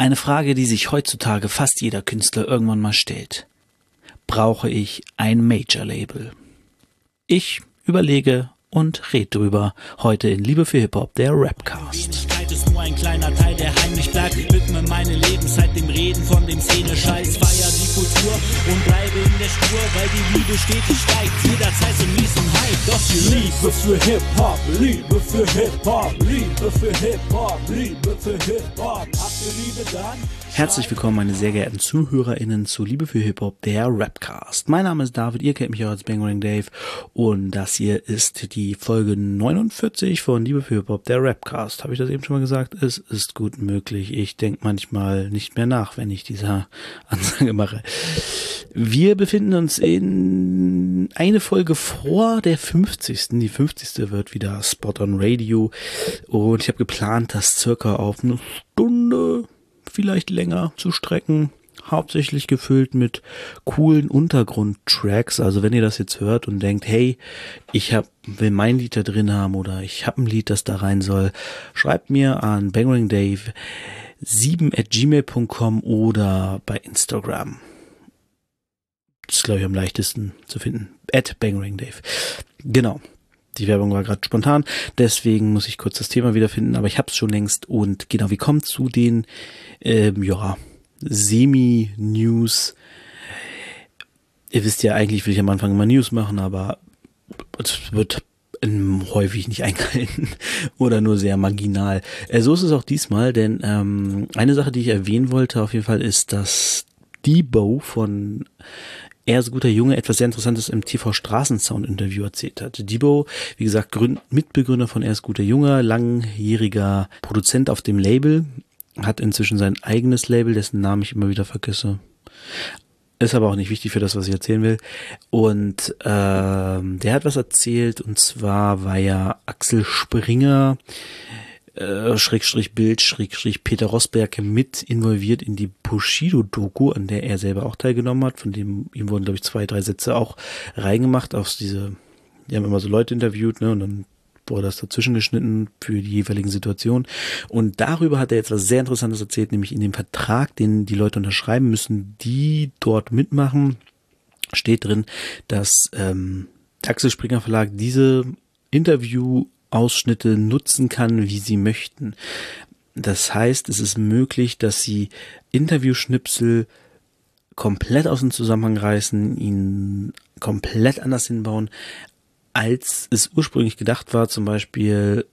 Eine Frage, die sich heutzutage fast jeder Künstler irgendwann mal stellt. Brauche ich ein Major-Label? Ich überlege und red drüber. Heute in Liebe für Hip-Hop, der Rapcast. ist nur ein kleiner Teil, der heimlich bleibt. Widme meine Lebenszeit dem Reden von dem Szene-Scheiß. Feier die Kultur und bleibe in der Spur, weil die Liebe stetig steigt. Jederzeit so mies und hype. Doch die Liebe für Hip-Hop, Liebe für Hip-Hop, Liebe für Hip-Hop, Liebe für Hip-Hop. Habt ihr Liebe dann? Herzlich willkommen, meine sehr geehrten ZuhörerInnen zu Liebe für Hip-Hop, der Rapcast. Mein Name ist David, ihr kennt mich auch als Bangering Dave und das hier ist die Folge 49 von Liebe für Hip-Hop, der Rapcast. Habe ich das eben schon mal gesagt? Es ist gut möglich. Ich denke manchmal nicht mehr nach, wenn ich diese Ansage mache. Wir befinden uns in eine Folge vor der 50. Die 50. wird wieder Spot on Radio und ich habe geplant, das circa auf eine Stunde vielleicht länger zu strecken. Hauptsächlich gefüllt mit coolen Untergrundtracks. Also wenn ihr das jetzt hört und denkt, hey, ich hab, will mein Lied da drin haben oder ich habe ein Lied, das da rein soll, schreibt mir an bangeringdave 7 at gmail.com oder bei Instagram. Das ist, glaube ich, am leichtesten zu finden. At bangeringdave. Genau. Die Werbung war gerade spontan, deswegen muss ich kurz das Thema wiederfinden, aber ich habe es schon längst und genau, wie kommt zu den ähm, ja, Semi-News. Ihr wisst ja, eigentlich will ich am Anfang immer News machen, aber es wird häufig nicht eingehalten oder nur sehr marginal. Äh, so ist es auch diesmal, denn ähm, eine Sache, die ich erwähnen wollte auf jeden Fall, ist, dass Debo von er ist guter Junge etwas sehr Interessantes im TV Straßensound Interview erzählt hat. Debo, wie gesagt, Gründ Mitbegründer von Er ist guter Junge, langjähriger Produzent auf dem Label, hat inzwischen sein eigenes Label, dessen Namen ich immer wieder vergesse. Ist aber auch nicht wichtig für das, was ich erzählen will. Und ähm, der hat was erzählt, und zwar war ja Axel Springer äh, Schrägstrich Bild, Schrägstrich Peter Rosberg mit involviert in die Bushido-Doku, an der er selber auch teilgenommen hat. Von dem ihm wurden, glaube ich, zwei, drei Sätze auch reingemacht aus diese, die haben immer so Leute interviewt, ne, und dann wurde das dazwischen geschnitten für die jeweiligen Situationen. Und darüber hat er jetzt was sehr Interessantes erzählt, nämlich in dem Vertrag, den die Leute unterschreiben müssen, die dort mitmachen, steht drin, dass ähm, Axel Springer Verlag diese Interview Ausschnitte nutzen kann, wie sie möchten. Das heißt, es ist möglich, dass sie Interviewschnipsel komplett aus dem Zusammenhang reißen, ihn komplett anders hinbauen, als es ursprünglich gedacht war. Zum Beispiel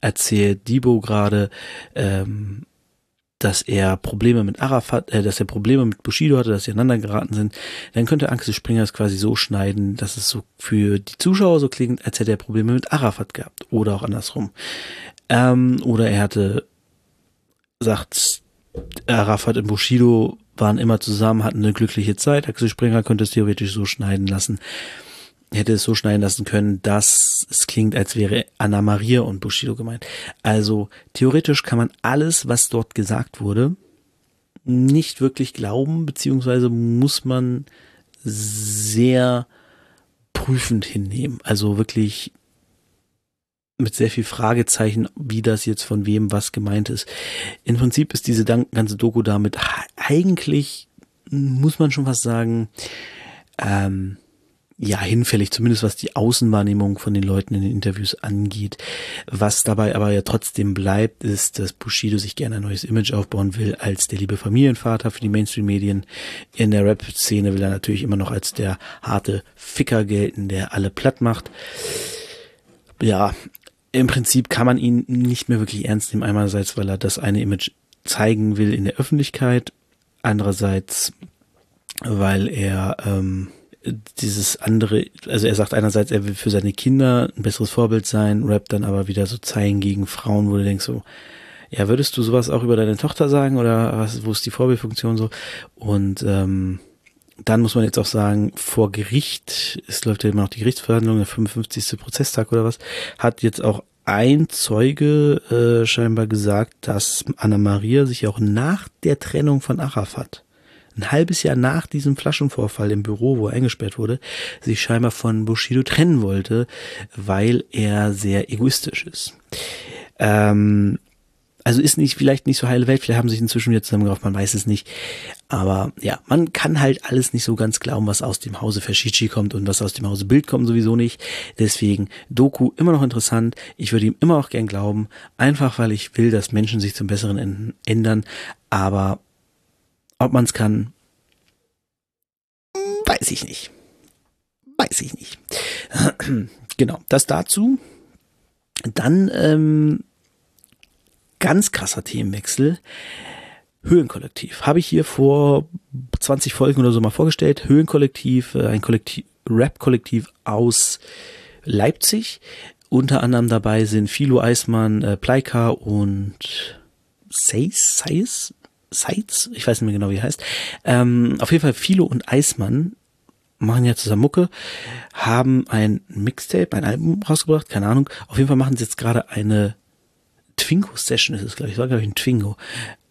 erzählt Debo gerade, ähm, dass er Probleme mit Arafat, äh, dass er Probleme mit Bushido hatte, dass sie aneinander geraten sind, dann könnte Axel Springer es quasi so schneiden, dass es so für die Zuschauer so klingt, als hätte er Probleme mit Arafat gehabt. Oder auch andersrum. Ähm, oder er hatte, sagt, Arafat und Bushido waren immer zusammen, hatten eine glückliche Zeit. Axel Springer könnte es theoretisch so schneiden lassen hätte es so schneiden lassen können, dass es klingt, als wäre Anna Maria und Bushido gemeint. Also theoretisch kann man alles, was dort gesagt wurde, nicht wirklich glauben, beziehungsweise muss man sehr prüfend hinnehmen. Also wirklich mit sehr viel Fragezeichen, wie das jetzt von wem was gemeint ist. Im Prinzip ist diese ganze Doku damit eigentlich, muss man schon was sagen, ähm, ja, hinfällig, zumindest was die Außenwahrnehmung von den Leuten in den Interviews angeht. Was dabei aber ja trotzdem bleibt, ist, dass Bushido sich gerne ein neues Image aufbauen will als der liebe Familienvater für die Mainstream-Medien. In der Rap-Szene will er natürlich immer noch als der harte Ficker gelten, der alle platt macht. Ja, im Prinzip kann man ihn nicht mehr wirklich ernst nehmen. Einerseits, weil er das eine Image zeigen will in der Öffentlichkeit. Andererseits, weil er, ähm, dieses andere, also er sagt einerseits, er will für seine Kinder ein besseres Vorbild sein, rappt dann aber wieder so Zeilen gegen Frauen, wo du denkst so, ja, würdest du sowas auch über deine Tochter sagen oder was, wo ist die Vorbildfunktion so? Und ähm, dann muss man jetzt auch sagen, vor Gericht, es läuft ja immer noch die Gerichtsverhandlung, der 55. Prozesstag oder was, hat jetzt auch ein Zeuge äh, scheinbar gesagt, dass Anna Maria sich auch nach der Trennung von Arafat ein halbes Jahr nach diesem Flaschenvorfall im Büro, wo er eingesperrt wurde, sich scheinbar von Bushido trennen wollte, weil er sehr egoistisch ist. Ähm, also ist nicht, vielleicht nicht so heile Welt, vielleicht haben sich inzwischen wieder zusammengerauft, man weiß es nicht. Aber ja, man kann halt alles nicht so ganz glauben, was aus dem Hause Fashici kommt und was aus dem Hause Bild kommt sowieso nicht. Deswegen Doku immer noch interessant. Ich würde ihm immer auch gern glauben, einfach weil ich will, dass Menschen sich zum Besseren ändern. Aber ob man es kann, weiß ich nicht. Weiß ich nicht. genau, das dazu. Dann ähm, ganz krasser Themenwechsel. Höhenkollektiv. Habe ich hier vor 20 Folgen oder so mal vorgestellt. Höhenkollektiv, äh, ein Kollektiv, Rap-Kollektiv aus Leipzig. Unter anderem dabei sind Philo Eismann, äh, Pleika und Seis, Seis, Seitz, ich weiß nicht mehr genau, wie er heißt. Ähm, auf jeden Fall Philo und Eismann machen ja zusammen Mucke, haben ein Mixtape, ein Album rausgebracht, keine Ahnung. Auf jeden Fall machen sie jetzt gerade eine Twingo-Session, ist es, glaube ich. war, glaube ich, ein Twingo.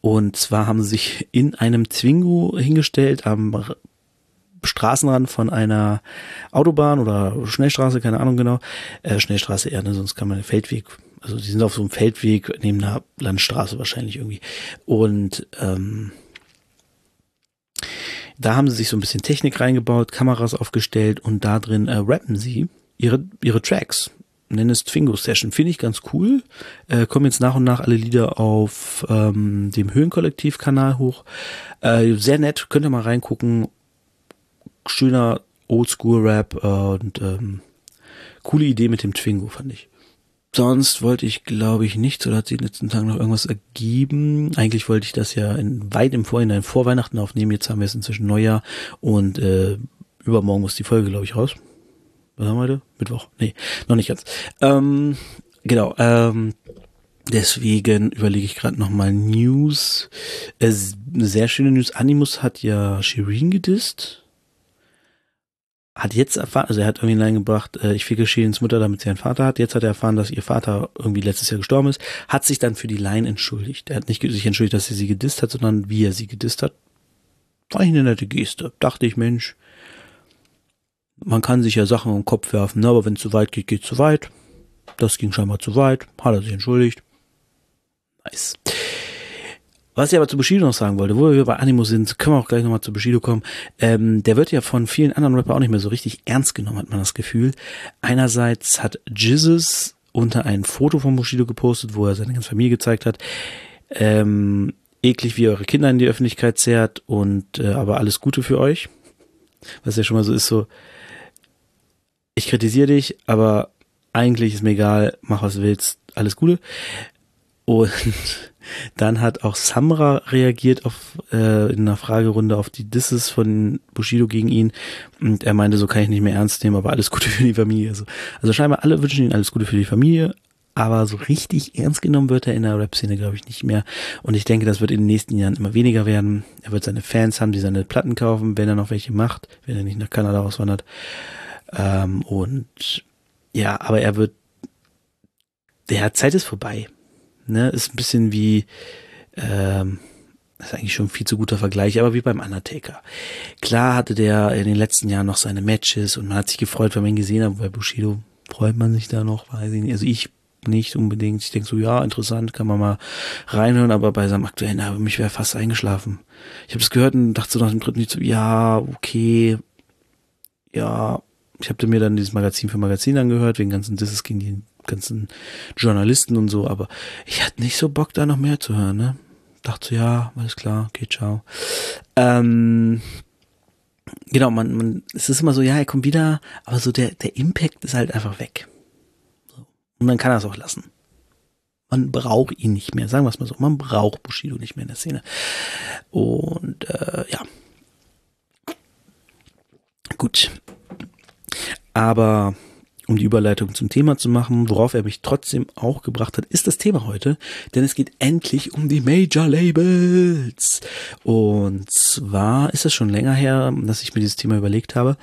Und zwar haben sie sich in einem Twingo hingestellt am Straßenrand von einer Autobahn oder Schnellstraße, keine Ahnung genau. Äh, Schnellstraße eher, ne? sonst kann man Feldweg. Also die sind auf so einem Feldweg neben einer Landstraße wahrscheinlich irgendwie. Und ähm, da haben sie sich so ein bisschen Technik reingebaut, Kameras aufgestellt und da drin äh, rappen sie ihre, ihre Tracks. Nennen es Twingo Session. Finde ich ganz cool. Äh, kommen jetzt nach und nach alle Lieder auf ähm, dem Höhenkollektiv-Kanal hoch. Äh, sehr nett, könnt ihr mal reingucken. Schöner Oldschool-Rap äh, und ähm, coole Idee mit dem Twingo, fand ich. Sonst wollte ich, glaube ich, nicht, oder hat sich in den letzten Tagen noch irgendwas ergeben. Eigentlich wollte ich das ja in, weit im Vorhinein vor Weihnachten aufnehmen. Jetzt haben wir es inzwischen Neujahr und äh, übermorgen muss die Folge, glaube ich, raus. Was haben wir heute? Mittwoch? Nee, noch nicht ganz. Ähm, genau, ähm, deswegen überlege ich gerade nochmal News. Es, eine sehr schöne News. Animus hat ja Shirin gedisst hat jetzt erfahren, also er hat irgendwie reingebracht, äh, ich ficke Shirins Mutter, damit sie einen Vater hat. Jetzt hat er erfahren, dass ihr Vater irgendwie letztes Jahr gestorben ist, hat sich dann für die Line entschuldigt. Er hat nicht sich entschuldigt, dass er sie gedisst hat, sondern wie er sie gedisst hat. War eine nette Geste. Dachte ich, Mensch, man kann sich ja Sachen im Kopf werfen, ne? aber wenn es zu weit geht, geht zu weit. Das ging scheinbar zu weit. Hat er sich entschuldigt. Nice. Was ich aber zu Bushido noch sagen wollte, wo wir bei Animo sind, können wir auch gleich nochmal zu Bushido kommen. Ähm, der wird ja von vielen anderen Rapper auch nicht mehr so richtig ernst genommen, hat man das Gefühl. Einerseits hat Jizzes unter ein Foto von Bushido gepostet, wo er seine ganze Familie gezeigt hat. Ähm, eklig, wie ihr eure Kinder in die Öffentlichkeit zerrt und äh, aber alles Gute für euch. Was ja schon mal so ist, so, ich kritisiere dich, aber eigentlich ist mir egal, mach was du willst, alles Gute. Und dann hat auch Samra reagiert auf äh, in einer Fragerunde auf die Disses von Bushido gegen ihn und er meinte, so kann ich nicht mehr ernst nehmen, aber alles Gute für die Familie. Also, also scheinbar alle wünschen ihm alles Gute für die Familie, aber so richtig ernst genommen wird er in der Rap-Szene, glaube ich, nicht mehr. Und ich denke, das wird in den nächsten Jahren immer weniger werden. Er wird seine Fans haben, die seine Platten kaufen, wenn er noch welche macht, wenn er nicht nach Kanada auswandert. Ähm, und ja, aber er wird, der Zeit ist vorbei. Ne, ist ein bisschen wie, ähm, das ist eigentlich schon ein viel zu guter Vergleich, aber wie beim Undertaker. Klar hatte der in den letzten Jahren noch seine Matches und man hat sich gefreut, wenn man ihn gesehen hat. Bei Bushido freut man sich da noch, weiß ich nicht. Also ich nicht unbedingt. Ich denke so, ja, interessant, kann man mal reinhören, aber bei seinem aktuellen Album, mich wäre fast eingeschlafen. Ich habe das gehört und dachte so nach dem dritten Lied so, ja, okay, ja, ich habe mir dann dieses Magazin für Magazin angehört, wegen ganzen Disses gegen die ganzen Journalisten und so, aber ich hatte nicht so Bock, da noch mehr zu hören, ne? Dachte ja, alles klar, okay, ciao. Ähm, genau, man, man, es ist immer so, ja, er kommt wieder, aber so der, der Impact ist halt einfach weg. So. Und man kann das auch lassen. Man braucht ihn nicht mehr, sagen wir es mal so. Man braucht Bushido nicht mehr in der Szene. Und äh, ja. Gut. Aber um die Überleitung zum Thema zu machen, worauf er mich trotzdem auch gebracht hat, ist das Thema heute, denn es geht endlich um die Major Labels. Und zwar ist es schon länger her, dass ich mir dieses Thema überlegt habe.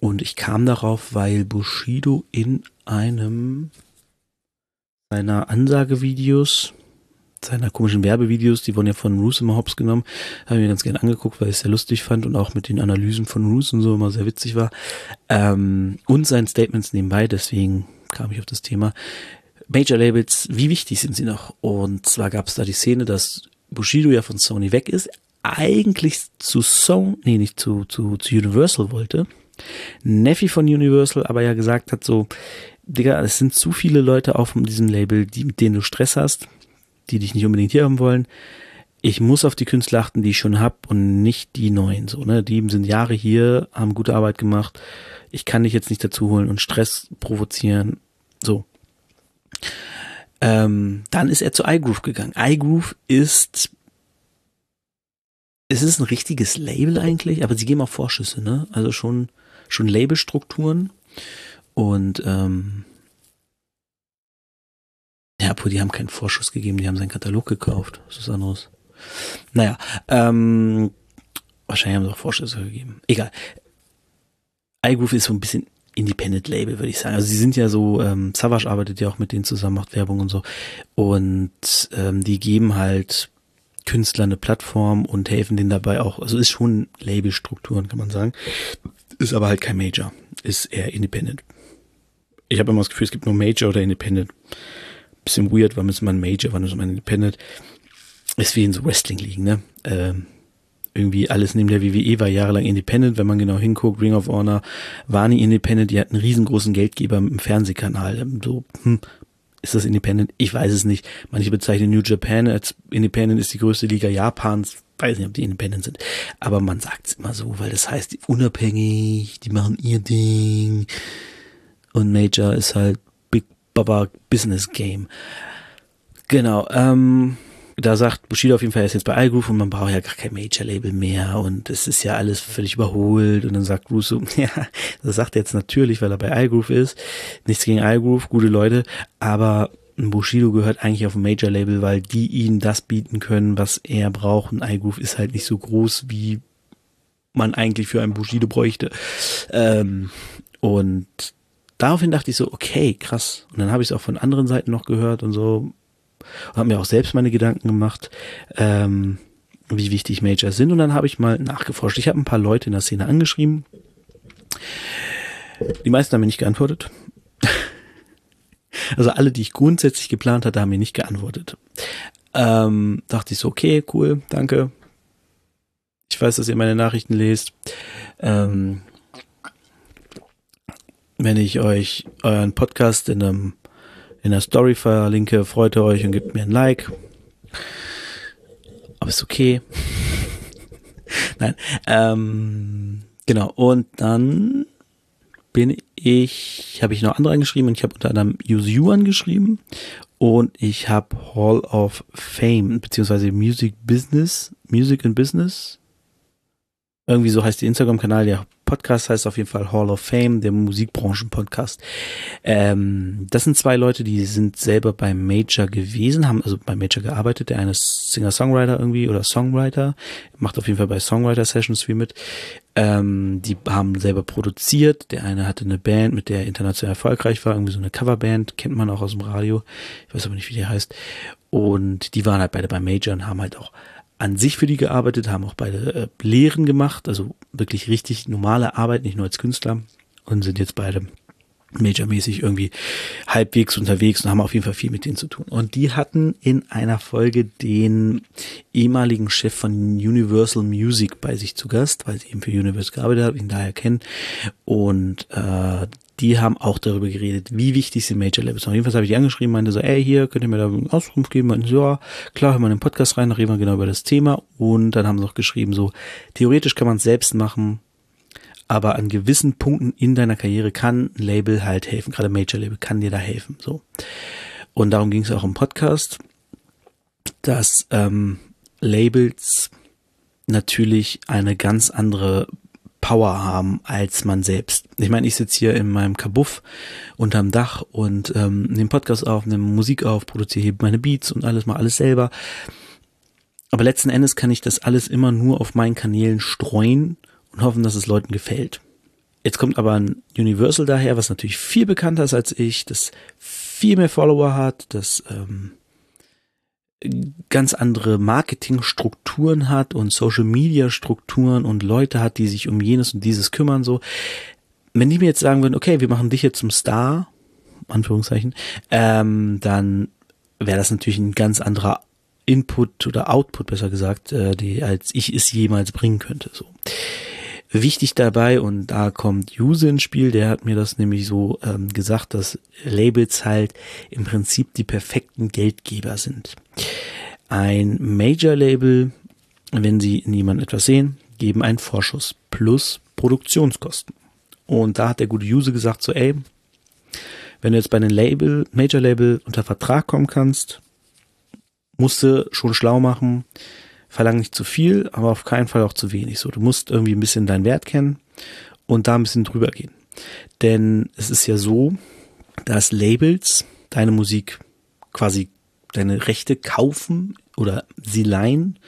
Und ich kam darauf, weil Bushido in einem seiner Ansagevideos seiner komischen Werbevideos, die wurden ja von Roos immer hops genommen, habe ich mir ganz gerne angeguckt, weil ich es sehr lustig fand und auch mit den Analysen von Roos und so immer sehr witzig war. Ähm, und seinen Statements nebenbei, deswegen kam ich auf das Thema. Major Labels, wie wichtig sind sie noch? Und zwar gab es da die Szene, dass Bushido ja von Sony weg ist, eigentlich zu Sony, nee, nicht zu, zu, zu Universal wollte. Neffi von Universal aber ja gesagt hat so, Digga, es sind zu viele Leute auf diesem Label, die, mit denen du Stress hast, die dich nicht unbedingt hier haben wollen. Ich muss auf die Künstler achten, die ich schon hab und nicht die neuen, so, ne? Die sind Jahre hier, haben gute Arbeit gemacht. Ich kann dich jetzt nicht dazu holen und Stress provozieren, so. Ähm, dann ist er zu iGroove gegangen. iGroove ist es ist ein richtiges Label eigentlich, aber sie geben auch Vorschüsse, ne? Also schon, schon Labelstrukturen. Und ähm, ja, obwohl die haben keinen Vorschuss gegeben, die haben seinen Katalog gekauft. Was ist anderes? Naja, ähm, wahrscheinlich haben sie auch Vorschüsse gegeben. Egal. iGroove ist so ein bisschen Independent Label, würde ich sagen. Also sie sind ja so, ähm, Savage arbeitet ja auch mit denen zusammen, macht Werbung und so. Und ähm, die geben halt Künstler eine Plattform und helfen denen dabei auch. Also ist schon Labelstrukturen, kann man sagen. Ist aber halt kein Major. Ist eher Independent. Ich habe immer das Gefühl, es gibt nur Major oder Independent. Bisschen weird, wann ist man Major, wann ist man Independent. Ist wie in so Wrestling-Ligen, ne? Ähm, irgendwie alles neben der WWE war jahrelang Independent, wenn man genau hinguckt. Ring of Honor war nie Independent, die hatten einen riesengroßen Geldgeber im Fernsehkanal. So, hm, ist das Independent? Ich weiß es nicht. Manche bezeichnen New Japan als Independent ist die größte Liga Japans. Weiß nicht, ob die Independent sind. Aber man sagt es immer so, weil das heißt, unabhängig, die machen ihr Ding. Und Major ist halt Baba Business Game. Genau, ähm, da sagt Bushido auf jeden Fall, er ist jetzt bei iGroove und man braucht ja gar kein Major-Label mehr und es ist ja alles völlig überholt und dann sagt Russo, ja, das sagt er jetzt natürlich, weil er bei iGroove ist. Nichts gegen iGroove, gute Leute, aber Bushido gehört eigentlich auf ein Major-Label, weil die ihm das bieten können, was er braucht und iGroove ist halt nicht so groß, wie man eigentlich für einen Bushido bräuchte. Ähm, und daraufhin dachte ich so, okay, krass. Und dann habe ich es auch von anderen Seiten noch gehört und so, und habe mir auch selbst meine Gedanken gemacht, ähm, wie wichtig Majors sind. Und dann habe ich mal nachgeforscht. Ich habe ein paar Leute in der Szene angeschrieben. Die meisten haben mir nicht geantwortet. Also alle, die ich grundsätzlich geplant hatte, haben mir nicht geantwortet. Ähm, dachte ich so, okay, cool, danke. Ich weiß, dass ihr meine Nachrichten lest. Ähm, wenn ich euch euren Podcast in einem in der Story verlinke, freut ihr euch und gebt mir ein Like. Aber ist okay. Nein. Ähm, genau. Und dann bin ich, habe ich noch andere angeschrieben und ich habe unter anderem Use You angeschrieben und ich habe Hall of Fame beziehungsweise Music Business, Music and Business. Irgendwie so heißt die Instagram-Kanal, ja Podcast heißt auf jeden Fall Hall of Fame, der Musikbranchen-Podcast. Ähm, das sind zwei Leute, die sind selber beim Major gewesen, haben also beim Major gearbeitet. Der eine ist Singer-Songwriter irgendwie oder Songwriter, macht auf jeden Fall bei Songwriter-Sessions viel mit. Ähm, die haben selber produziert. Der eine hatte eine Band, mit der er international erfolgreich war, irgendwie so eine Coverband, kennt man auch aus dem Radio. Ich weiß aber nicht, wie die heißt. Und die waren halt beide beim Major und haben halt auch an sich für die gearbeitet, haben auch beide äh, Lehren gemacht, also wirklich richtig normale Arbeit, nicht nur als Künstler und sind jetzt beide majormäßig irgendwie halbwegs unterwegs und haben auf jeden Fall viel mit denen zu tun. Und die hatten in einer Folge den ehemaligen Chef von Universal Music bei sich zu Gast, weil sie eben für Universal gearbeitet hat, ihn daher kennen. Und äh, die haben auch darüber geredet, wie wichtig sind Major Labels. Und jedenfalls habe ich die angeschrieben, meinte so, ey, hier, könnt ihr mir da eine Auskunft geben? Meinten so, ja, klar, hören wir in den Podcast rein, dann reden wir genau über das Thema. Und dann haben sie auch geschrieben, so, theoretisch kann man es selbst machen, aber an gewissen Punkten in deiner Karriere kann ein Label halt helfen, gerade Major Label kann dir da helfen, so. Und darum ging es auch im Podcast, dass ähm, Labels natürlich eine ganz andere Power haben als man selbst. Ich meine, ich sitze hier in meinem Kabuff unterm Dach und ähm, nehme Podcast auf, nehme Musik auf, produziere meine Beats und alles mal alles selber. Aber letzten Endes kann ich das alles immer nur auf meinen Kanälen streuen und hoffen, dass es Leuten gefällt. Jetzt kommt aber ein Universal daher, was natürlich viel bekannter ist als ich, das viel mehr Follower hat, das ähm, ganz andere Marketingstrukturen hat und Social Media Strukturen und Leute hat, die sich um jenes und dieses kümmern, so. Wenn die mir jetzt sagen würden, okay, wir machen dich jetzt zum Star Anführungszeichen, ähm, dann wäre das natürlich ein ganz anderer Input oder Output, besser gesagt, äh, die, als ich es jemals bringen könnte. So. Wichtig dabei, und da kommt Use ins Spiel, der hat mir das nämlich so ähm, gesagt, dass Labels halt im Prinzip die perfekten Geldgeber sind. Ein Major-Label, wenn sie in jemandem etwas sehen, geben einen Vorschuss plus Produktionskosten. Und da hat der gute Use gesagt, so ey, wenn du jetzt bei einem Label, Major-Label unter Vertrag kommen kannst, musst du schon schlau machen, verlang nicht zu viel, aber auf keinen Fall auch zu wenig. So, du musst irgendwie ein bisschen deinen Wert kennen und da ein bisschen drüber gehen. Denn es ist ja so, dass Labels deine Musik quasi deine Rechte kaufen oder sie leihen.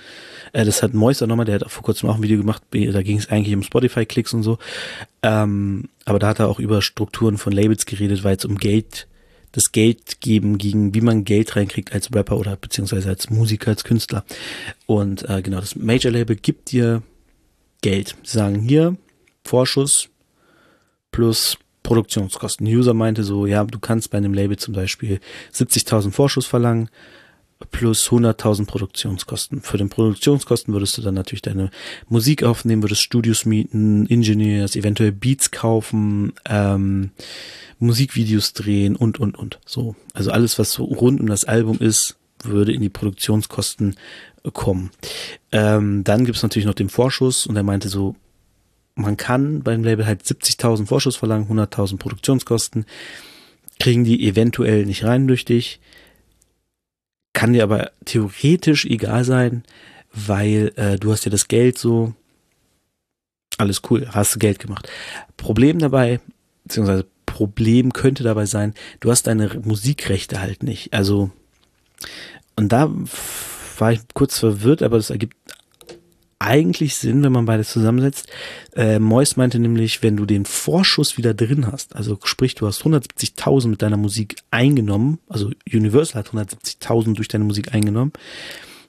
Äh, das hat Moister nochmal, der hat vor kurzem auch ein Video gemacht, da ging es eigentlich um Spotify-Klicks und so. Ähm, aber da hat er auch über Strukturen von Labels geredet, weil es um Geld das Geld geben ging, wie man Geld reinkriegt als Rapper oder beziehungsweise als Musiker, als Künstler. Und äh, genau, das Major Label gibt dir Geld. Sie sagen hier Vorschuss plus Produktionskosten. User meinte so, ja, du kannst bei einem Label zum Beispiel 70.000 Vorschuss verlangen plus 100.000 Produktionskosten. Für den Produktionskosten würdest du dann natürlich deine Musik aufnehmen, würdest Studios mieten, Engineers, eventuell Beats kaufen, ähm, Musikvideos drehen und, und, und. So. Also alles, was so rund um das Album ist, würde in die Produktionskosten kommen. Ähm, dann gibt's natürlich noch den Vorschuss und er meinte so, man kann beim Label halt 70.000 Vorschuss verlangen, 100.000 Produktionskosten, kriegen die eventuell nicht rein durch dich, kann dir aber theoretisch egal sein, weil äh, du hast ja das Geld so, alles cool, hast du Geld gemacht. Problem dabei, beziehungsweise Problem könnte dabei sein, du hast deine Musikrechte halt nicht. Also, und da war ich kurz verwirrt, aber das ergibt eigentlich Sinn, wenn man beides zusammensetzt. Äh, Mois meinte nämlich, wenn du den Vorschuss wieder drin hast, also sprich, du hast 170.000 mit deiner Musik eingenommen, also Universal hat 170.000 durch deine Musik eingenommen,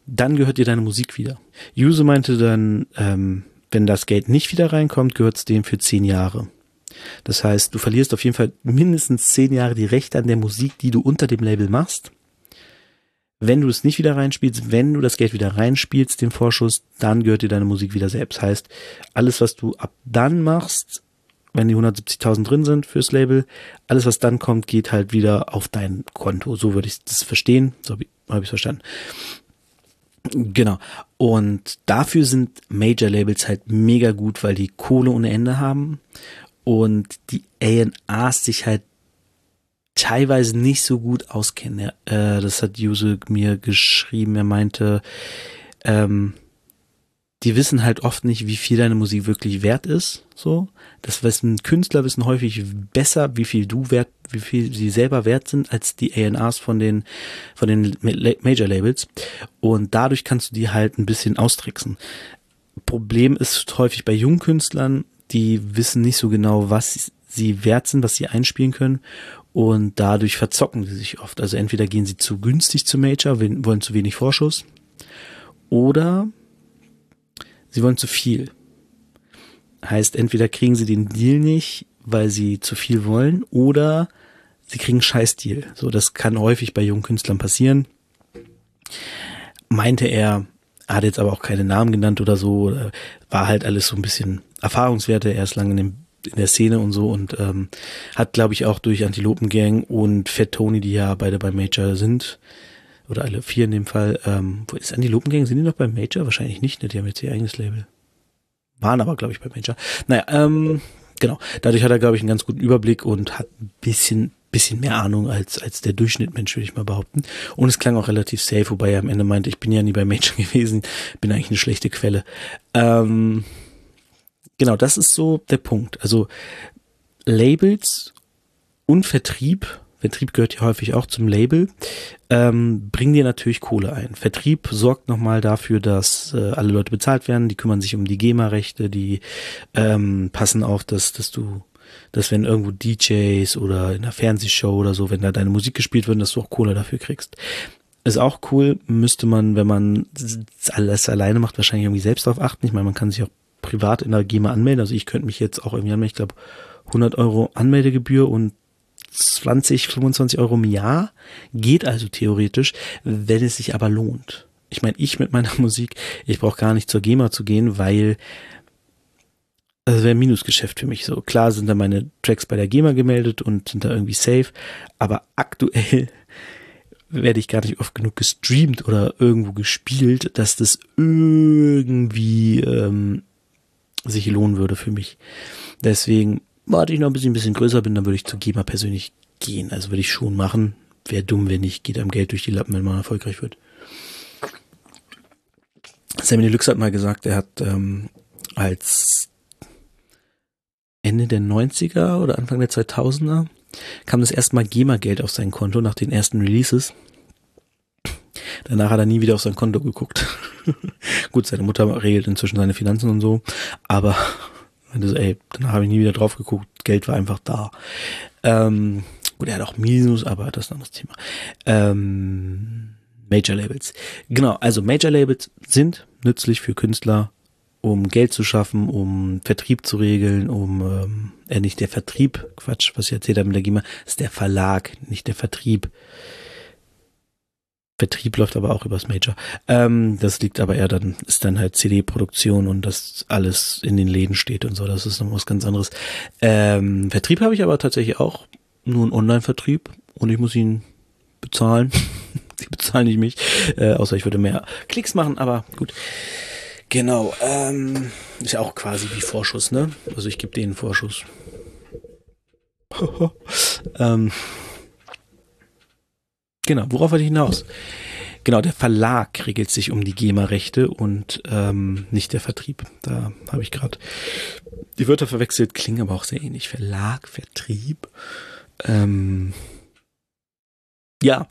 dann gehört dir deine Musik wieder. Use meinte dann, ähm, wenn das Geld nicht wieder reinkommt, gehört es dem für zehn Jahre. Das heißt, du verlierst auf jeden Fall mindestens zehn Jahre die Rechte an der Musik, die du unter dem Label machst. Wenn du es nicht wieder reinspielst, wenn du das Geld wieder reinspielst, den Vorschuss, dann gehört dir deine Musik wieder selbst. Heißt, alles, was du ab dann machst, wenn die 170.000 drin sind fürs Label, alles, was dann kommt, geht halt wieder auf dein Konto. So würde ich das verstehen. So habe ich es verstanden. Genau. Und dafür sind Major Labels halt mega gut, weil die Kohle ohne Ende haben und die A&Rs sich halt teilweise nicht so gut auskennen. Äh, das hat Juse mir geschrieben. Er meinte, ähm, die wissen halt oft nicht, wie viel deine Musik wirklich wert ist. So, das wissen Künstler wissen häufig besser, wie viel du wert, wie viel sie selber wert sind als die A&Rs von den von den Major Labels. Und dadurch kannst du die halt ein bisschen austricksen. Problem ist häufig bei jungen Künstlern, die wissen nicht so genau, was sie wert sind, was sie einspielen können und dadurch verzocken sie sich oft. Also entweder gehen sie zu günstig zu Major, wollen zu wenig Vorschuss oder sie wollen zu viel. Heißt, entweder kriegen sie den Deal nicht, weil sie zu viel wollen oder sie kriegen einen Scheißdeal. So, das kann häufig bei jungen Künstlern passieren. Meinte er, hat jetzt aber auch keine Namen genannt oder so, war halt alles so ein bisschen Erfahrungswerte, er ist lange in, dem, in der Szene und so und ähm, hat, glaube ich, auch durch Antilopengang und Fat Tony, die ja beide bei Major sind, oder alle vier in dem Fall, ähm, wo ist Antilopengang? Sind die noch bei Major? Wahrscheinlich nicht, ne? Die haben jetzt ihr eigenes Label. Waren aber, glaube ich, bei Major. Naja, ähm, genau. Dadurch hat er, glaube ich, einen ganz guten Überblick und hat ein bisschen bisschen mehr Ahnung als, als der Durchschnittmensch, würde ich mal behaupten. Und es klang auch relativ safe, wobei er am Ende meinte, ich bin ja nie bei Major gewesen, bin eigentlich eine schlechte Quelle. Ähm, genau, das ist so der Punkt. Also Labels und Vertrieb, Vertrieb gehört ja häufig auch zum Label, ähm, bringen dir natürlich Kohle ein. Vertrieb sorgt nochmal dafür, dass äh, alle Leute bezahlt werden, die kümmern sich um die GEMA-Rechte, die ähm, passen auf, dass, dass du dass wenn irgendwo DJs oder in einer Fernsehshow oder so, wenn da deine Musik gespielt wird, dass du auch Kohle dafür kriegst. Ist auch cool, müsste man, wenn man alles alleine macht, wahrscheinlich irgendwie selbst darauf achten. Ich meine, man kann sich auch privat in der GEMA anmelden. Also ich könnte mich jetzt auch irgendwie anmelden. Ich glaube, 100 Euro Anmeldegebühr und 20, 25 Euro im Jahr. Geht also theoretisch, wenn es sich aber lohnt. Ich meine, ich mit meiner Musik, ich brauche gar nicht zur GEMA zu gehen, weil das wäre ein Minusgeschäft für mich. So klar sind da meine Tracks bei der GEMA gemeldet und sind da irgendwie safe, aber aktuell werde ich gar nicht oft genug gestreamt oder irgendwo gespielt, dass das irgendwie ähm, sich lohnen würde für mich. Deswegen warte ich noch ein bisschen, ein bisschen größer bin, dann würde ich zu GEMA persönlich gehen. Also würde ich schon machen. Wäre dumm, wenn nicht, geht einem Geld durch die Lappen, wenn man erfolgreich wird. Sammy Deluxe hat mal gesagt, er hat ähm, als Ende der 90er oder Anfang der 2000er kam das erste Mal GEMA-Geld auf sein Konto nach den ersten Releases. Danach hat er nie wieder auf sein Konto geguckt. Gut, seine Mutter regelt inzwischen seine Finanzen und so, aber so, ey, danach habe ich nie wieder drauf geguckt, Geld war einfach da. Ähm, gut, er hat auch Minus, aber das ist ein anderes Thema. Ähm, Major Labels. Genau, also Major Labels sind nützlich für Künstler, um Geld zu schaffen, um Vertrieb zu regeln, um ähm, äh, nicht der Vertrieb, Quatsch, was ich erzählt habe mit der GEMA, ist der Verlag, nicht der Vertrieb. Vertrieb läuft aber auch übers Major. Ähm, das liegt aber eher dann, ist dann halt CD-Produktion und das alles in den Läden steht und so. Das ist noch was ganz anderes. Ähm, Vertrieb habe ich aber tatsächlich auch. Nur ein Online-Vertrieb und ich muss ihn bezahlen. Die bezahlen nicht mich. Äh, außer ich würde mehr Klicks machen, aber gut. Genau. Ähm, ist ja auch quasi wie Vorschuss, ne? Also ich gebe denen Vorschuss. ähm, genau, worauf wollte ich hinaus? Genau, der Verlag regelt sich um die GEMA-Rechte und ähm, nicht der Vertrieb. Da habe ich gerade die Wörter verwechselt, klingen aber auch sehr ähnlich. Verlag, Vertrieb. Ähm, ja,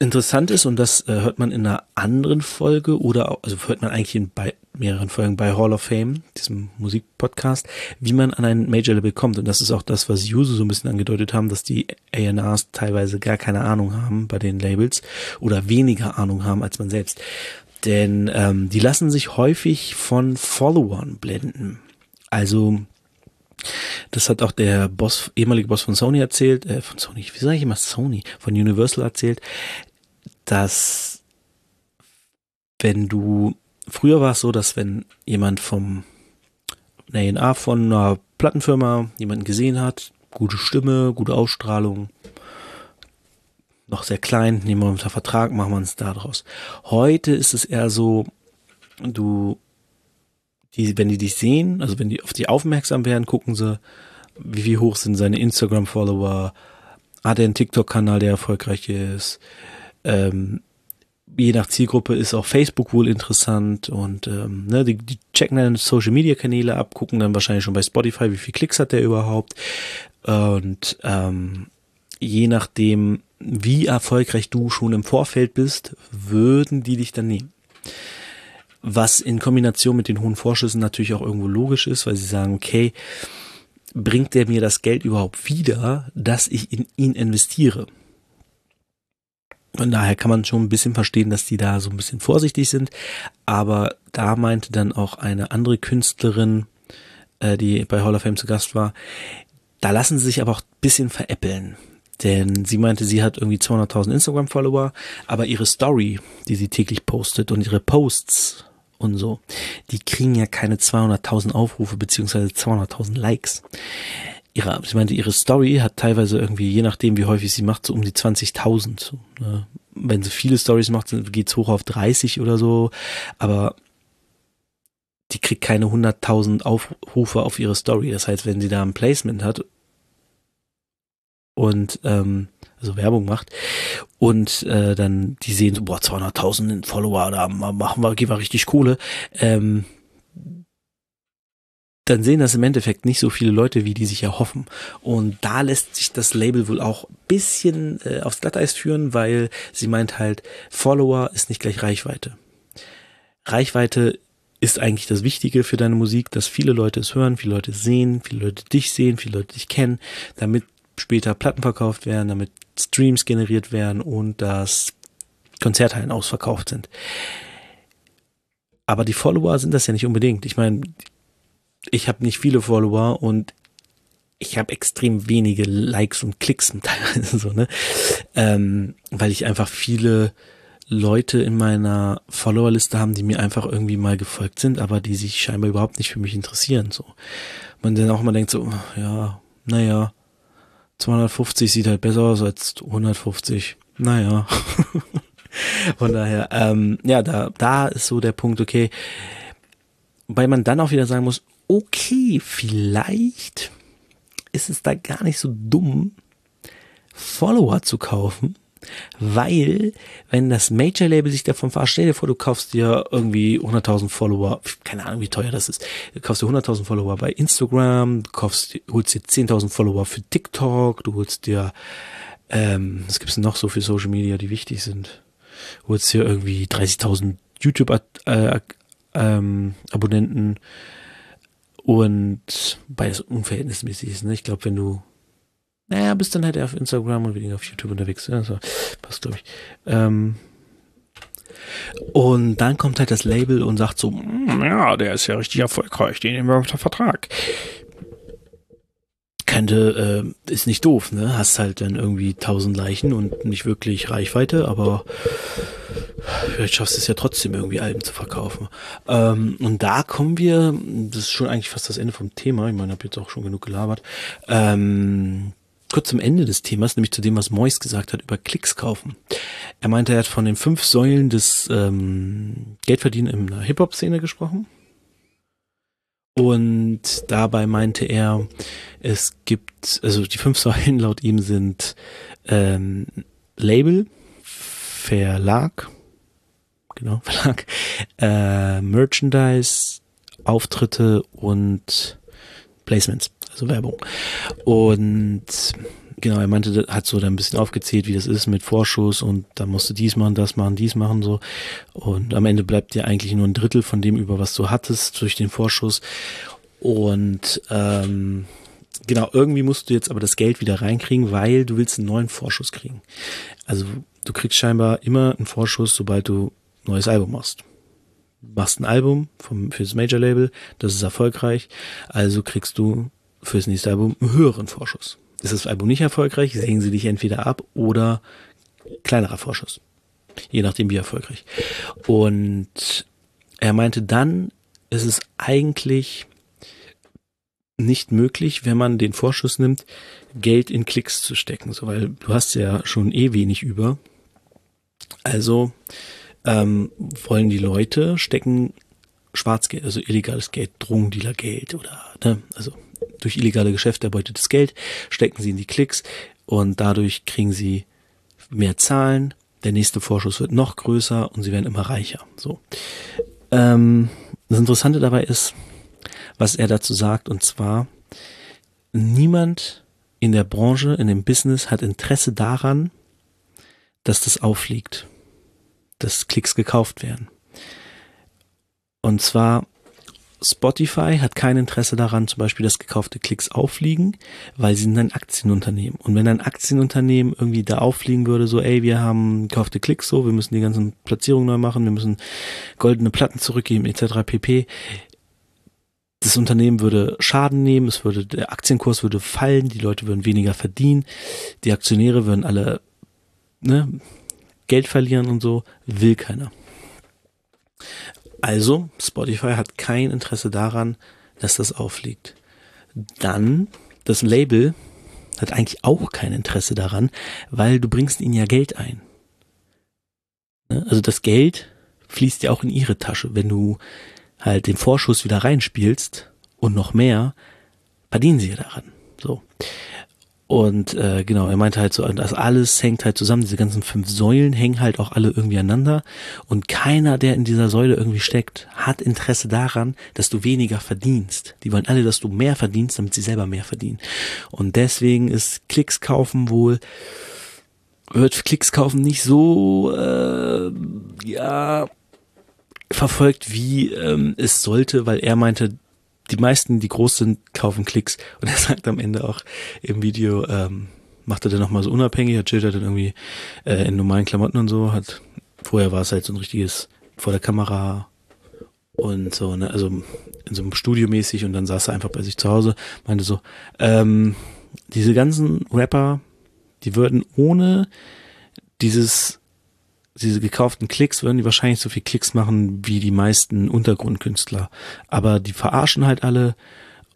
interessant ist, und das äh, hört man in einer anderen Folge oder auch, also hört man eigentlich in bei mehreren Folgen bei Hall of Fame, diesem Musikpodcast, wie man an ein Major Label kommt. Und das ist auch das, was Juso so ein bisschen angedeutet haben, dass die A&Rs teilweise gar keine Ahnung haben bei den Labels oder weniger Ahnung haben als man selbst. Denn ähm, die lassen sich häufig von Followern blenden. Also das hat auch der Boss, ehemalige Boss von Sony erzählt, äh, von Sony, wie sage ich immer Sony, von Universal erzählt, dass wenn du, früher war es so, dass wenn jemand vom A&A von einer Plattenfirma jemanden gesehen hat, gute Stimme, gute Ausstrahlung, noch sehr klein, nehmen wir unter Vertrag, machen wir uns da draus. Heute ist es eher so, du, die, wenn die dich sehen, also wenn die auf die aufmerksam werden, gucken sie, wie, wie hoch sind seine Instagram-Follower, hat er einen TikTok-Kanal, der erfolgreich ist, ähm, je nach Zielgruppe ist auch Facebook wohl interessant und ähm, ne, die, die checken dann Social Media Kanäle ab, gucken dann wahrscheinlich schon bei Spotify, wie viel Klicks hat der überhaupt und ähm, je nachdem, wie erfolgreich du schon im Vorfeld bist, würden die dich dann nehmen. Was in Kombination mit den hohen Vorschüssen natürlich auch irgendwo logisch ist, weil sie sagen, okay, bringt der mir das Geld überhaupt wieder, dass ich in ihn investiere? Von daher kann man schon ein bisschen verstehen, dass die da so ein bisschen vorsichtig sind. Aber da meinte dann auch eine andere Künstlerin, äh, die bei Hall of Fame zu Gast war, da lassen sie sich aber auch ein bisschen veräppeln. Denn sie meinte, sie hat irgendwie 200.000 Instagram-Follower, aber ihre Story, die sie täglich postet und ihre Posts und so, die kriegen ja keine 200.000 Aufrufe beziehungsweise 200.000 Likes ihre, ich meinte, ihre Story hat teilweise irgendwie, je nachdem wie häufig sie macht, so um die 20.000. So, ne? Wenn sie viele Stories macht, geht's hoch auf 30 oder so, aber die kriegt keine 100.000 Aufrufe auf ihre Story. Das heißt, wenn sie da ein Placement hat und ähm, also Werbung macht und äh, dann die sehen so, boah, 200.000 Follower, da machen wir, geben wir richtig Kohle, ähm, dann sehen das im Endeffekt nicht so viele Leute, wie die sich erhoffen. Und da lässt sich das Label wohl auch bisschen äh, aufs Glatteis führen, weil sie meint halt, Follower ist nicht gleich Reichweite. Reichweite ist eigentlich das Wichtige für deine Musik, dass viele Leute es hören, viele Leute sehen, viele Leute dich sehen, viele Leute dich kennen, damit später Platten verkauft werden, damit Streams generiert werden und dass Konzerthallen ausverkauft sind. Aber die Follower sind das ja nicht unbedingt. Ich meine, ich habe nicht viele Follower und ich habe extrem wenige Likes und Klicks teilweise so, ne? Ähm, weil ich einfach viele Leute in meiner Followerliste haben, die mir einfach irgendwie mal gefolgt sind, aber die sich scheinbar überhaupt nicht für mich interessieren. So. Man dann auch mal denkt so, ja, naja, 250 sieht halt besser aus als 150. Naja. Von daher, ähm, ja, da, da ist so der Punkt, okay, weil man dann auch wieder sagen muss, okay, vielleicht ist es da gar nicht so dumm, Follower zu kaufen, weil, wenn das Major-Label sich davon verarscht, stell dir vor, du kaufst dir irgendwie 100.000 Follower, keine Ahnung, wie teuer das ist, du kaufst dir 100.000 Follower bei Instagram, du kaufst, holst dir 10.000 Follower für TikTok, du holst dir, ähm, was gibt's noch so für Social Media, die wichtig sind? Holst dir irgendwie 30.000 YouTube-Abonnenten, äh, ähm, und beides unverhältnismäßig ist. Ne? Ich glaube, wenn du naja, bist dann halt eher auf Instagram und weniger auf YouTube unterwegs. Ja, so, passt, glaube ich. Ähm, und dann kommt halt das Label und sagt so, hm, ja, der ist ja richtig erfolgreich, den nehmen wir unter Vertrag. Könnte, äh, ist nicht doof, ne? Hast halt dann irgendwie tausend Leichen und nicht wirklich Reichweite, aber vielleicht schaffst du es ja trotzdem irgendwie Alben zu verkaufen. Ähm, und da kommen wir, das ist schon eigentlich fast das Ende vom Thema, ich meine, habe jetzt auch schon genug gelabert, ähm, kurz zum Ende des Themas, nämlich zu dem, was Mois gesagt hat über Klicks kaufen. Er meinte, er hat von den fünf Säulen des ähm, Geldverdienen in der Hip-Hop-Szene gesprochen. Und dabei meinte er, es gibt, also die fünf Säulen laut ihm sind ähm, Label, Verlag, genau, Verlag, äh, Merchandise, Auftritte und Placements also Werbung. Und genau, er meinte, hat so dann ein bisschen aufgezählt, wie das ist mit Vorschuss und da musst du dies machen, das machen, dies machen, so. Und am Ende bleibt dir eigentlich nur ein Drittel von dem über, was du hattest durch den Vorschuss. Und ähm, genau, irgendwie musst du jetzt aber das Geld wieder reinkriegen, weil du willst einen neuen Vorschuss kriegen. Also du kriegst scheinbar immer einen Vorschuss, sobald du neues Album machst. Machst ein Album vom, fürs Major Label, das ist erfolgreich, also kriegst du fürs nächste Album einen höheren Vorschuss. Ist das Album nicht erfolgreich, sägen sie dich entweder ab oder kleinerer Vorschuss. Je nachdem wie erfolgreich. Und er meinte, dann ist es eigentlich nicht möglich, wenn man den Vorschuss nimmt, Geld in Klicks zu stecken, so weil du hast ja schon eh wenig über. Also ähm, wollen die Leute stecken Schwarzgeld, also illegales Geld, Drogendealergeld oder ne, also durch illegale Geschäfte erbeutetes Geld stecken sie in die Klicks und dadurch kriegen sie mehr Zahlen. Der nächste Vorschuss wird noch größer und sie werden immer reicher. So. Ähm, das Interessante dabei ist, was er dazu sagt, und zwar, niemand in der Branche, in dem Business hat Interesse daran, dass das auffliegt, dass Klicks gekauft werden. Und zwar Spotify hat kein Interesse daran, zum Beispiel, dass gekaufte Klicks auffliegen, weil sie sind ein Aktienunternehmen. Und wenn ein Aktienunternehmen irgendwie da auffliegen würde, so, ey, wir haben gekaufte Klicks, so, wir müssen die ganzen Platzierungen neu machen, wir müssen goldene Platten zurückgeben, etc. pp. Das Unternehmen würde Schaden nehmen, es würde, der Aktienkurs würde fallen, die Leute würden weniger verdienen, die Aktionäre würden alle, ne, Geld verlieren und so, will keiner. Also, Spotify hat kein Interesse daran, dass das aufliegt. Dann, das Label hat eigentlich auch kein Interesse daran, weil du bringst ihnen ja Geld ein. Ne? Also das Geld fließt ja auch in ihre Tasche. Wenn du halt den Vorschuss wieder reinspielst und noch mehr, verdienen sie ja daran. So. Und äh, genau, er meinte halt so, das alles hängt halt zusammen, diese ganzen fünf Säulen hängen halt auch alle irgendwie aneinander. Und keiner, der in dieser Säule irgendwie steckt, hat Interesse daran, dass du weniger verdienst. Die wollen alle, dass du mehr verdienst, damit sie selber mehr verdienen. Und deswegen ist Klicks kaufen wohl, wird Klicks kaufen nicht so, äh, ja, verfolgt, wie ähm, es sollte, weil er meinte, die meisten, die groß sind, kaufen Klicks. Und er sagt am Ende auch im Video, ähm, macht er dann nochmal so unabhängig, hat chillt dann irgendwie äh, in normalen Klamotten und so, hat, vorher war es halt so ein richtiges vor der Kamera und so, ne, also in so einem Studio mäßig und dann saß er einfach bei sich zu Hause, meinte so, ähm, diese ganzen Rapper, die würden ohne dieses diese gekauften Klicks würden die wahrscheinlich so viel Klicks machen wie die meisten Untergrundkünstler. Aber die verarschen halt alle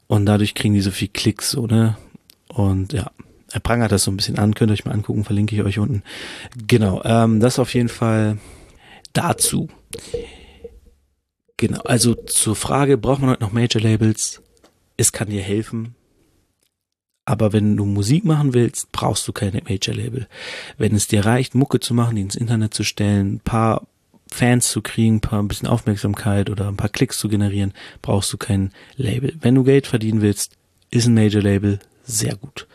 und dadurch kriegen die so viel Klicks, so, ne? Und ja, er prangert das so ein bisschen an, könnt ihr euch mal angucken, verlinke ich euch unten. Genau, ähm, das auf jeden Fall dazu. Genau, also zur Frage, braucht man heute noch Major Labels? Es kann dir helfen. Aber wenn du Musik machen willst, brauchst du keine Major Label. Wenn es dir reicht, Mucke zu machen, die ins Internet zu stellen, ein paar Fans zu kriegen, ein paar ein bisschen Aufmerksamkeit oder ein paar Klicks zu generieren, brauchst du kein Label. Wenn du Geld verdienen willst, ist ein Major Label sehr gut.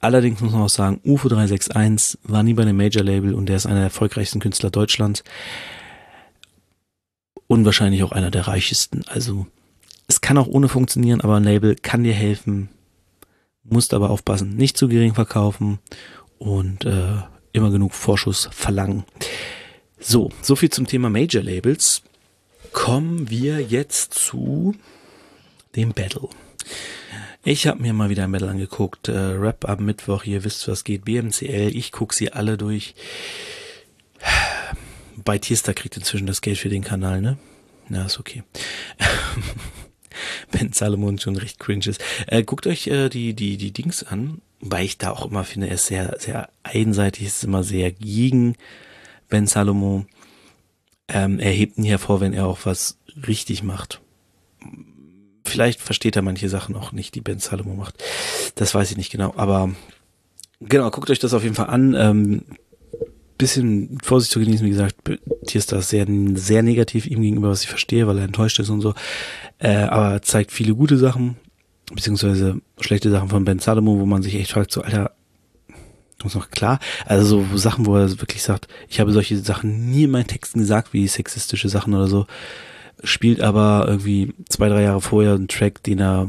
Allerdings muss man auch sagen, UFO 361 war nie bei einem Major Label und der ist einer der erfolgreichsten Künstler Deutschlands. Und wahrscheinlich auch einer der reichsten. Also es kann auch ohne funktionieren, aber ein Label kann dir helfen, musst aber aufpassen, nicht zu gering verkaufen und äh, immer genug Vorschuss verlangen. So, so viel zum Thema Major Labels. Kommen wir jetzt zu dem Battle. Ich habe mir mal wieder ein Battle angeguckt. Äh, Rap am Mittwoch, ihr wisst, was geht. BMCL, ich guck sie alle durch. Bei Tierster kriegt inzwischen das Geld für den Kanal, ne? Na, ist okay. Ben Salomon schon recht cringe ist. Äh, guckt euch äh, die, die, die Dings an, weil ich da auch immer finde, er ist sehr, sehr einseitig, ist immer sehr gegen Ben Salomon. Ähm, er hebt ihn hervor, wenn er auch was richtig macht. Vielleicht versteht er manche Sachen auch nicht, die Ben Salomon macht. Das weiß ich nicht genau, aber genau, guckt euch das auf jeden Fall an. Ähm, bisschen Vorsicht zu genießen, wie gesagt, Tierster ist sehr, sehr negativ ihm gegenüber, was ich verstehe, weil er enttäuscht ist und so. Äh, aber zeigt viele gute Sachen, beziehungsweise schlechte Sachen von Ben Salomo, wo man sich echt fragt, so, Alter, ist noch klar. Also so Sachen, wo er wirklich sagt, ich habe solche Sachen nie in meinen Texten gesagt, wie sexistische Sachen oder so. Spielt aber irgendwie zwei, drei Jahre vorher einen Track, den er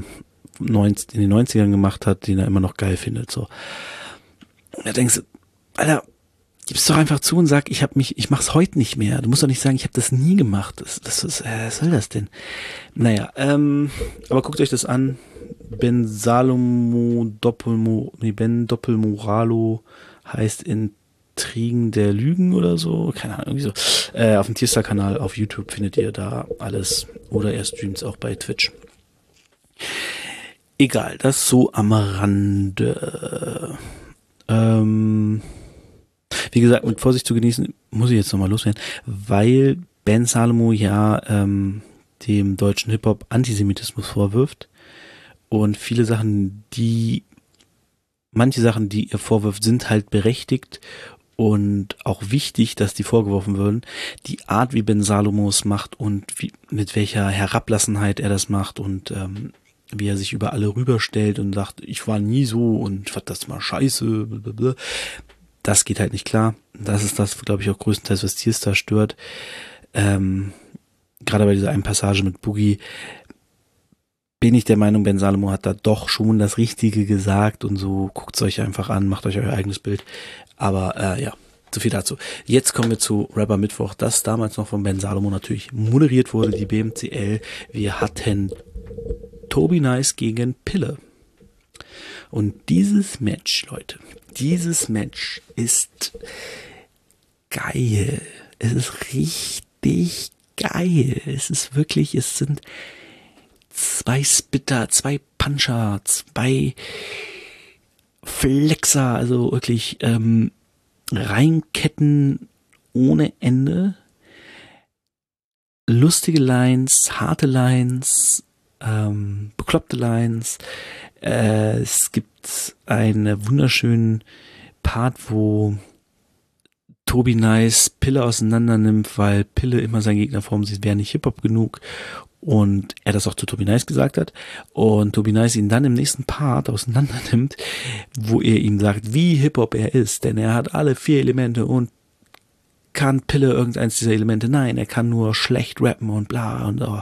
in den 90ern gemacht hat, den er immer noch geil findet. So. Und da denkst du, Alter, gib's doch einfach zu und sag, ich habe mich, ich mach's heute nicht mehr. Du musst doch nicht sagen, ich habe das nie gemacht. Das, das ist, äh, was soll das denn? Naja, ähm, aber guckt euch das an. Ben Salomo Doppelmo, nee, Ben Doppelmoralo heißt Intrigen der Lügen oder so. Keine Ahnung, irgendwie so. Äh, auf dem Tierstar-Kanal auf YouTube findet ihr da alles. Oder er streamt auch bei Twitch. Egal, das so am Rande. Ähm, wie gesagt, mit Vorsicht zu genießen, muss ich jetzt nochmal loswerden, weil Ben Salomo ja ähm, dem deutschen Hip-Hop Antisemitismus vorwirft und viele Sachen, die, manche Sachen, die er vorwirft, sind halt berechtigt und auch wichtig, dass die vorgeworfen würden. Die Art, wie Ben Salomo es macht und wie, mit welcher Herablassenheit er das macht und ähm, wie er sich über alle rüberstellt und sagt, ich war nie so und fand das mal scheiße. Blablabla das geht halt nicht klar. Das ist das, glaube ich, auch größtenteils, was Tierstar stört. Ähm, Gerade bei dieser einen Passage mit Boogie bin ich der Meinung, Ben Salomo hat da doch schon das Richtige gesagt und so guckt's euch einfach an, macht euch euer eigenes Bild. Aber äh, ja, so viel dazu. Jetzt kommen wir zu Rapper Mittwoch, das damals noch von Ben Salomo natürlich moderiert wurde, die BMCL. Wir hatten Toby Nice gegen Pille. Und dieses Match, Leute, dieses Match ist geil. Es ist richtig geil. Es ist wirklich, es sind zwei Spitter, zwei Puncher, zwei Flexer, also wirklich ähm, Reinketten ohne Ende. Lustige Lines, harte Lines, ähm, bekloppte Lines. Äh, es gibt einen wunderschönen Part, wo Tobi Nice Pille auseinander nimmt, weil Pille immer sein Gegner vor sieht, wäre nicht Hip-Hop genug. Und er das auch zu Tobi Nice gesagt hat. Und Tobi Nice ihn dann im nächsten Part auseinander nimmt, wo er ihm sagt, wie Hip-Hop er ist. Denn er hat alle vier Elemente und kann Pille irgendeins dieser Elemente. Nein, er kann nur schlecht rappen und bla und oh.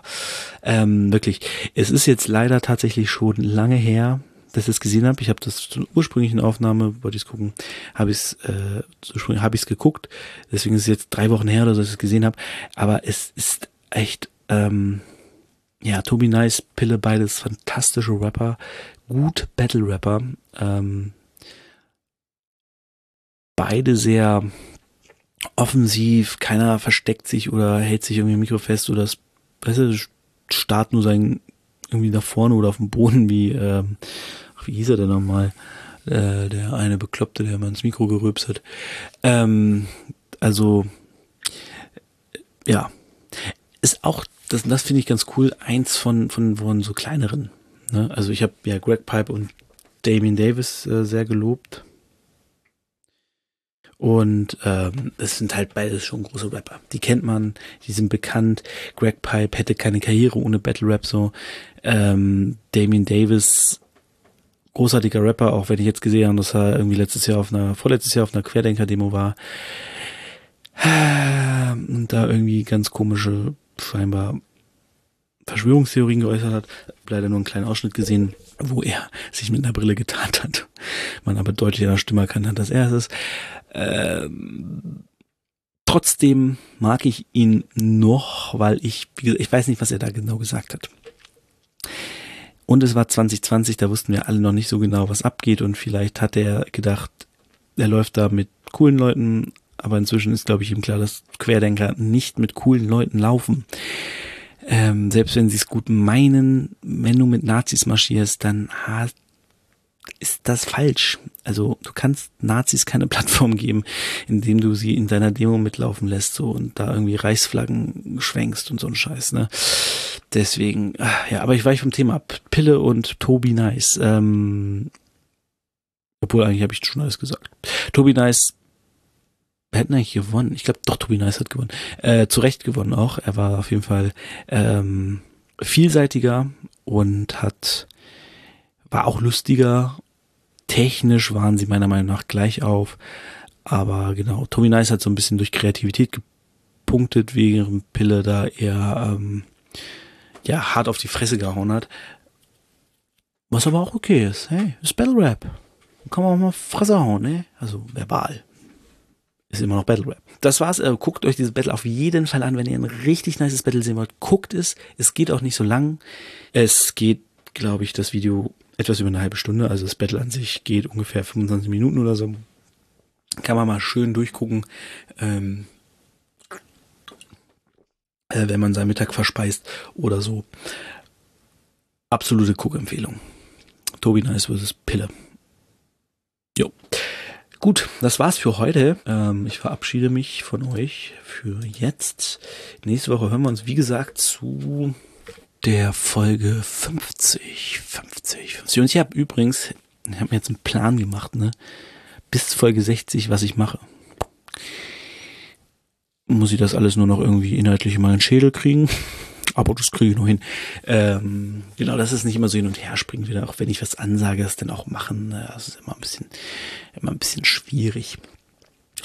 ähm, wirklich. Es ist jetzt leider tatsächlich schon lange her, dass ich es gesehen habe. Ich habe das zur ursprünglichen Aufnahme, wollte ich es gucken, habe ich es äh, habe ich es geguckt. Deswegen ist es jetzt drei Wochen her oder so, dass ich es gesehen habe. Aber es ist echt ähm, ja, Tobi Nice, Pille, beides fantastische Rapper, gut Battle Rapper, ähm, beide sehr offensiv, keiner versteckt sich oder hält sich irgendwie im Mikro fest oder das, du, starrt nur sein irgendwie nach vorne oder auf dem Boden wie, ähm, wie hieß er denn nochmal? Äh, der eine Bekloppte, der mal ins Mikro gerülpst hat. Ähm, also, ja. Ist auch, das, das finde ich ganz cool, eins von, von, von so kleineren. Ne? Also ich habe ja Greg Pipe und Damien Davis äh, sehr gelobt. Und ähm, es sind halt beides schon große Rapper. Die kennt man, die sind bekannt. Greg Pipe hätte keine Karriere ohne Battle Rap so. Ähm, Damien Davis, großartiger Rapper, auch wenn ich jetzt gesehen habe, dass er irgendwie letztes Jahr auf einer, vorletztes Jahr auf einer Querdenker-Demo war. Und da irgendwie ganz komische, scheinbar Verschwörungstheorien geäußert hat. Leider nur einen kleinen Ausschnitt gesehen, wo er sich mit einer Brille getarnt hat. Man aber deutlich an der Stimme erkannt hat, dass er es ist. Ähm, trotzdem mag ich ihn noch, weil ich, ich weiß nicht, was er da genau gesagt hat. Und es war 2020, da wussten wir alle noch nicht so genau, was abgeht und vielleicht hat er gedacht, er läuft da mit coolen Leuten, aber inzwischen ist, glaube ich, ihm klar, dass Querdenker nicht mit coolen Leuten laufen. Ähm, selbst wenn sie es gut meinen, wenn du mit Nazis marschierst, dann hast ist das falsch. Also du kannst Nazis keine Plattform geben, indem du sie in deiner Demo mitlaufen lässt so und da irgendwie Reichsflaggen schwenkst und so ein Scheiß, ne? Deswegen, ah, ja, aber ich weiche vom Thema ab. Pille und Tobi Nice. Ähm, obwohl eigentlich habe ich schon alles gesagt. Tobi Nice hätten eigentlich gewonnen. Ich glaube, doch, Tobi Nice hat gewonnen. Äh, zu Recht gewonnen auch. Er war auf jeden Fall ähm, vielseitiger und hat war auch lustiger. Technisch waren sie meiner Meinung nach gleich auf. Aber genau, Tommy Nice hat so ein bisschen durch Kreativität gepunktet, wegen Pille da eher ähm, ja, hart auf die Fresse gehauen hat. Was aber auch okay ist. Hey, ist Battle Rap. Kann man auch mal Fresse hauen, ne? Also verbal. Ist immer noch Battle Rap. Das war's. Äh, guckt euch dieses Battle auf jeden Fall an, wenn ihr ein richtig nices Battle sehen wollt. Guckt es. Es geht auch nicht so lang. Es geht, glaube ich, das Video etwas über eine halbe Stunde. Also das Battle an sich geht ungefähr 25 Minuten oder so. Kann man mal schön durchgucken, ähm, äh, wenn man seinen Mittag verspeist oder so. Absolute Guckempfehlung. Tobi Nice vs. Pille. Jo. Gut, das war's für heute. Ähm, ich verabschiede mich von euch für jetzt. Nächste Woche hören wir uns, wie gesagt, zu der Folge 50, 50, 50. Und ich habe übrigens, ich habe mir jetzt einen Plan gemacht, ne? Bis Folge 60, was ich mache. Muss ich das alles nur noch irgendwie inhaltlich in meinen Schädel kriegen? Aber das kriege ich noch hin. Ähm, genau, das ist nicht immer so hin und her springen wieder, auch wenn ich was ansage, das dann auch machen. Ne? Das ist immer ein bisschen, immer ein bisschen schwierig.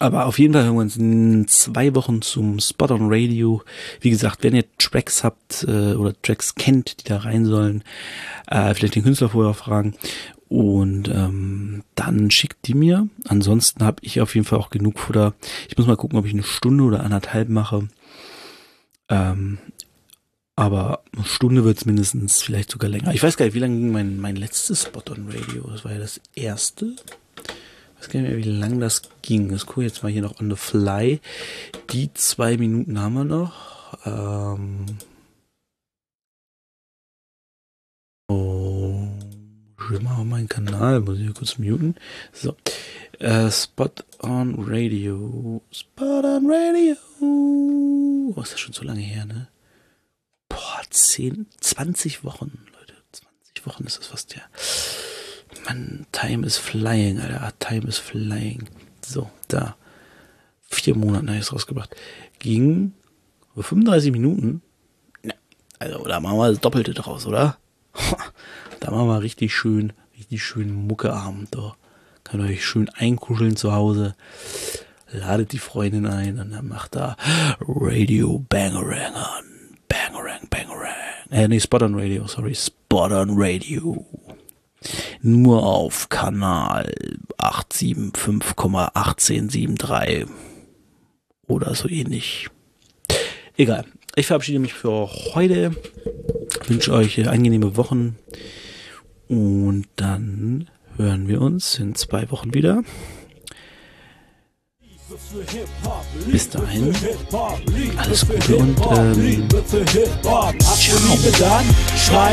Aber auf jeden Fall hören wir uns in zwei Wochen zum Spot on Radio. Wie gesagt, wenn ihr Tracks habt äh, oder Tracks kennt, die da rein sollen, äh, vielleicht den Künstler vorher fragen. Und ähm, dann schickt die mir. Ansonsten habe ich auf jeden Fall auch genug Futter. Ich muss mal gucken, ob ich eine Stunde oder anderthalb mache. Ähm, aber eine Stunde wird's mindestens, vielleicht sogar länger. Ich weiß gar nicht, wie lange ging mein, mein letztes Spot on Radio? Das war ja das erste weiß gar nicht mehr, wie lang das ging. Das gucke ich jetzt mal hier noch on the fly. Die zwei Minuten haben wir noch. Ähm oh, auf meinen Kanal, muss ich hier kurz muten. So. Äh, Spot on Radio. Spot on Radio. Oh, ist das schon so lange her, ne? Boah, 10, 20 Wochen, Leute. 20 Wochen ist das fast ja. Mann, Time is flying, Alter. Time is flying. So, da. Vier Monate habe ich es rausgebracht. Ging 35 Minuten. Ja, also, da machen wir das Doppelte draus, oder? Da machen wir richtig schön, richtig schön Muckeabend. Da. Kann euch schön einkuscheln zu Hause. Ladet die Freundin ein und dann macht da Radio Bangerang an. Bangerang, Bangerang. Äh, nee, Spot on Radio, sorry. Spot on Radio nur auf Kanal 875,1873 oder so ähnlich. Egal. Ich verabschiede mich für heute. wünsche euch angenehme Wochen und dann hören wir uns in zwei Wochen wieder. Bis dahin, alles Gute und ähm, ciao.